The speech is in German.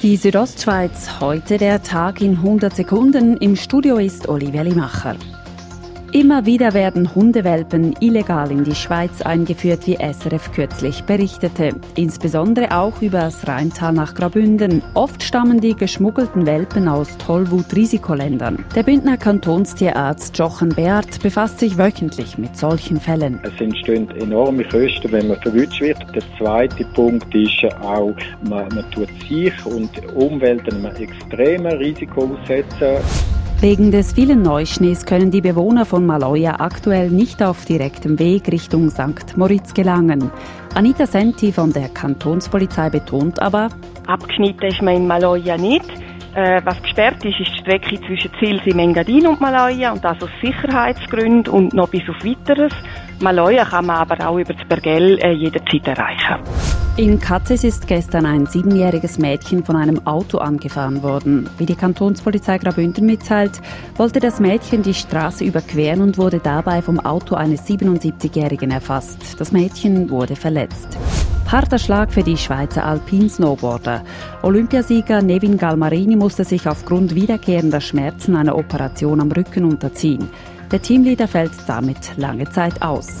Die Südostschweiz, heute der Tag in 100 Sekunden. Im Studio ist Olivia Limacher. Immer wieder werden Hundewelpen illegal in die Schweiz eingeführt, wie SRF kürzlich berichtete. Insbesondere auch über das Rheintal nach Grabünden. Oft stammen die geschmuggelten Welpen aus Tollwut-Risikoländern. Der Bündner Kantonstierarzt Jochen Beat befasst sich wöchentlich mit solchen Fällen. Es entstehen enorme Kosten, wenn man verwünscht wird. Der zweite Punkt ist auch, man, man tut sich und Umwelt einem extremen Risiko aussetzen. Wegen des vielen Neuschnees können die Bewohner von Maloja aktuell nicht auf direktem Weg Richtung St. Moritz gelangen. Anita Senti von der Kantonspolizei betont aber, abgeschnitten ist man in Maloja nicht. Äh, was gesperrt ist, ist die Strecke zwischen Zilsi, Mengadin und Maloja und das aus Sicherheitsgründen und noch bis auf weiteres. Maloja kann man aber auch über das Bergell äh, jederzeit erreichen. In Katzis ist gestern ein siebenjähriges Mädchen von einem Auto angefahren worden. Wie die Kantonspolizei Graubünden mitteilt, wollte das Mädchen die Straße überqueren und wurde dabei vom Auto eines 77-Jährigen erfasst. Das Mädchen wurde verletzt. Harter Schlag für die Schweizer Alpinsnowboarder. Olympiasieger Nevin Galmarini musste sich aufgrund wiederkehrender Schmerzen einer Operation am Rücken unterziehen. Der Teamleader fällt damit lange Zeit aus.